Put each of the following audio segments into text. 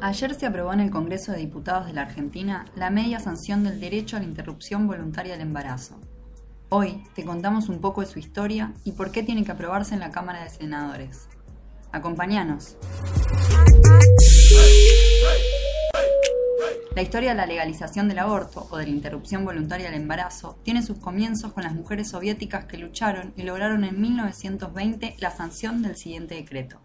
Ayer se aprobó en el Congreso de Diputados de la Argentina la media sanción del derecho a la interrupción voluntaria del embarazo. Hoy te contamos un poco de su historia y por qué tiene que aprobarse en la Cámara de Senadores. Acompáñanos. La historia de la legalización del aborto o de la interrupción voluntaria del embarazo tiene sus comienzos con las mujeres soviéticas que lucharon y lograron en 1920 la sanción del siguiente decreto.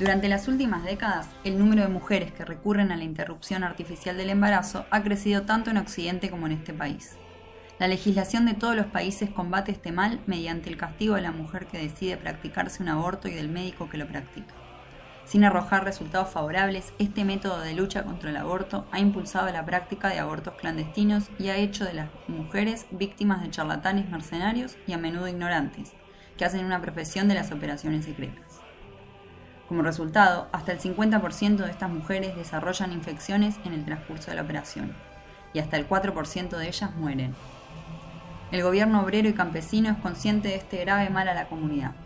Durante las últimas décadas, el número de mujeres que recurren a la interrupción artificial del embarazo ha crecido tanto en Occidente como en este país. La legislación de todos los países combate este mal mediante el castigo de la mujer que decide practicarse un aborto y del médico que lo practica. Sin arrojar resultados favorables, este método de lucha contra el aborto ha impulsado la práctica de abortos clandestinos y ha hecho de las mujeres víctimas de charlatanes mercenarios y a menudo ignorantes, que hacen una profesión de las operaciones secretas. Como resultado, hasta el 50% de estas mujeres desarrollan infecciones en el transcurso de la operación y hasta el 4% de ellas mueren. El gobierno obrero y campesino es consciente de este grave mal a la comunidad.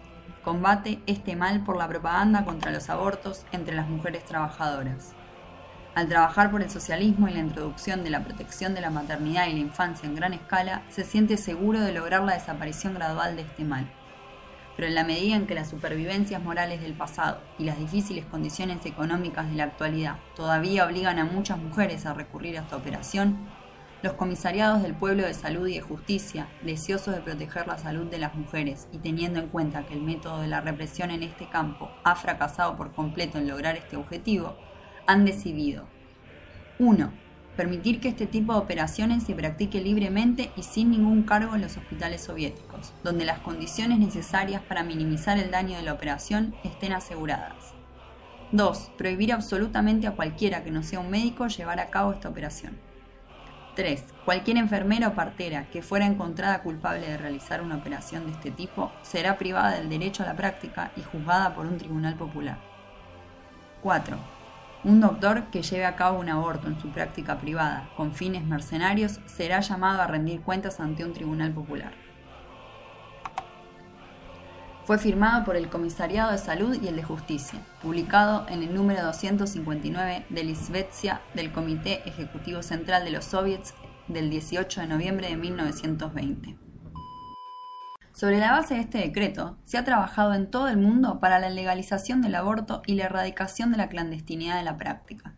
Combate este mal por la propaganda contra los abortos entre las mujeres trabajadoras. Al trabajar por el socialismo y la introducción de la protección de la maternidad y la infancia en gran escala, se siente seguro de lograr la desaparición gradual de este mal pero en la medida en que las supervivencias morales del pasado y las difíciles condiciones económicas de la actualidad todavía obligan a muchas mujeres a recurrir a esta operación, los comisariados del pueblo de salud y de justicia, deseosos de proteger la salud de las mujeres y teniendo en cuenta que el método de la represión en este campo ha fracasado por completo en lograr este objetivo, han decidido 1 permitir que este tipo de operaciones se practique libremente y sin ningún cargo en los hospitales soviéticos, donde las condiciones necesarias para minimizar el daño de la operación estén aseguradas. 2. Prohibir absolutamente a cualquiera que no sea un médico llevar a cabo esta operación. 3. Cualquier enfermera o partera que fuera encontrada culpable de realizar una operación de este tipo será privada del derecho a la práctica y juzgada por un tribunal popular. 4 un doctor que lleve a cabo un aborto en su práctica privada con fines mercenarios será llamado a rendir cuentas ante un tribunal popular. Fue firmado por el Comisariado de Salud y el de Justicia, publicado en el número 259 de Lisvetsia del Comité Ejecutivo Central de los Soviets del 18 de noviembre de 1920. Sobre la base de este decreto, se ha trabajado en todo el mundo para la legalización del aborto y la erradicación de la clandestinidad de la práctica.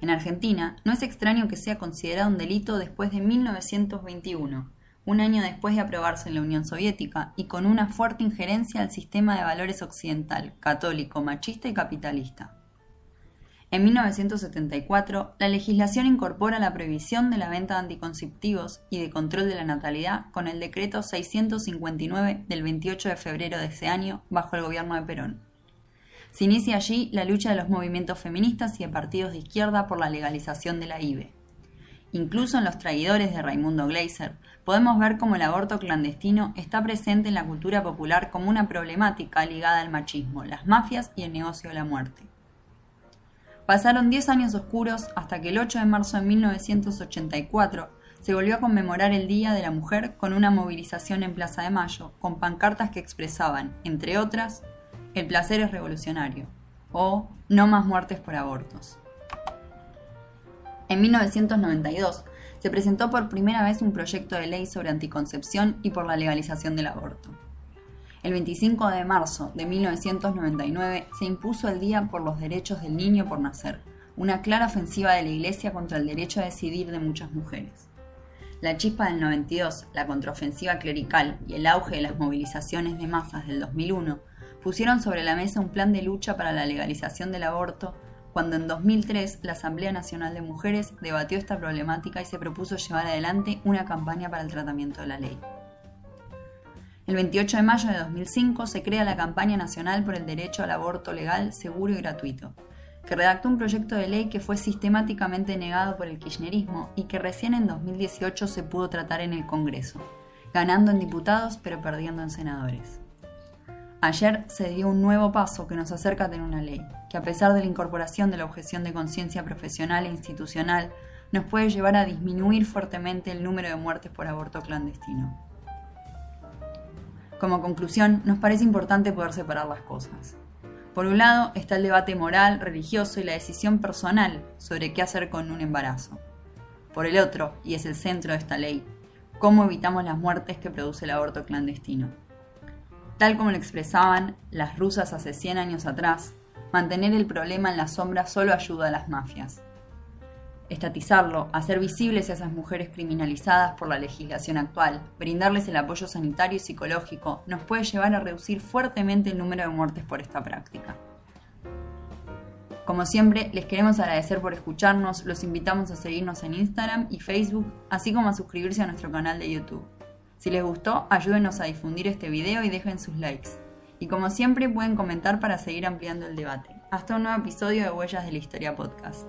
En Argentina, no es extraño que sea considerado un delito después de 1921, un año después de aprobarse en la Unión Soviética y con una fuerte injerencia al sistema de valores occidental, católico, machista y capitalista. En 1974, la legislación incorpora la prohibición de la venta de anticonceptivos y de control de la natalidad con el decreto 659 del 28 de febrero de ese año bajo el gobierno de Perón. Se inicia allí la lucha de los movimientos feministas y de partidos de izquierda por la legalización de la IVE. Incluso en los traidores de Raimundo Gleiser, podemos ver cómo el aborto clandestino está presente en la cultura popular como una problemática ligada al machismo, las mafias y el negocio de la muerte. Pasaron 10 años oscuros hasta que el 8 de marzo de 1984 se volvió a conmemorar el Día de la Mujer con una movilización en Plaza de Mayo, con pancartas que expresaban, entre otras, el placer es revolucionario o no más muertes por abortos. En 1992 se presentó por primera vez un proyecto de ley sobre anticoncepción y por la legalización del aborto. El 25 de marzo de 1999 se impuso el Día por los Derechos del Niño por Nacer, una clara ofensiva de la Iglesia contra el derecho a decidir de muchas mujeres. La chispa del 92, la contraofensiva clerical y el auge de las movilizaciones de masas del 2001 pusieron sobre la mesa un plan de lucha para la legalización del aborto cuando en 2003 la Asamblea Nacional de Mujeres debatió esta problemática y se propuso llevar adelante una campaña para el tratamiento de la ley. El 28 de mayo de 2005 se crea la Campaña Nacional por el Derecho al Aborto Legal, Seguro y Gratuito, que redactó un proyecto de ley que fue sistemáticamente negado por el kirchnerismo y que recién en 2018 se pudo tratar en el Congreso, ganando en diputados pero perdiendo en senadores. Ayer se dio un nuevo paso que nos acerca a tener una ley, que a pesar de la incorporación de la objeción de conciencia profesional e institucional, nos puede llevar a disminuir fuertemente el número de muertes por aborto clandestino. Como conclusión, nos parece importante poder separar las cosas. Por un lado está el debate moral, religioso y la decisión personal sobre qué hacer con un embarazo. Por el otro, y es el centro de esta ley, cómo evitamos las muertes que produce el aborto clandestino. Tal como lo expresaban las rusas hace 100 años atrás, mantener el problema en la sombra solo ayuda a las mafias. Estatizarlo, hacer visibles a esas mujeres criminalizadas por la legislación actual, brindarles el apoyo sanitario y psicológico, nos puede llevar a reducir fuertemente el número de muertes por esta práctica. Como siempre, les queremos agradecer por escucharnos, los invitamos a seguirnos en Instagram y Facebook, así como a suscribirse a nuestro canal de YouTube. Si les gustó, ayúdenos a difundir este video y dejen sus likes. Y como siempre pueden comentar para seguir ampliando el debate. Hasta un nuevo episodio de Huellas de la Historia Podcast.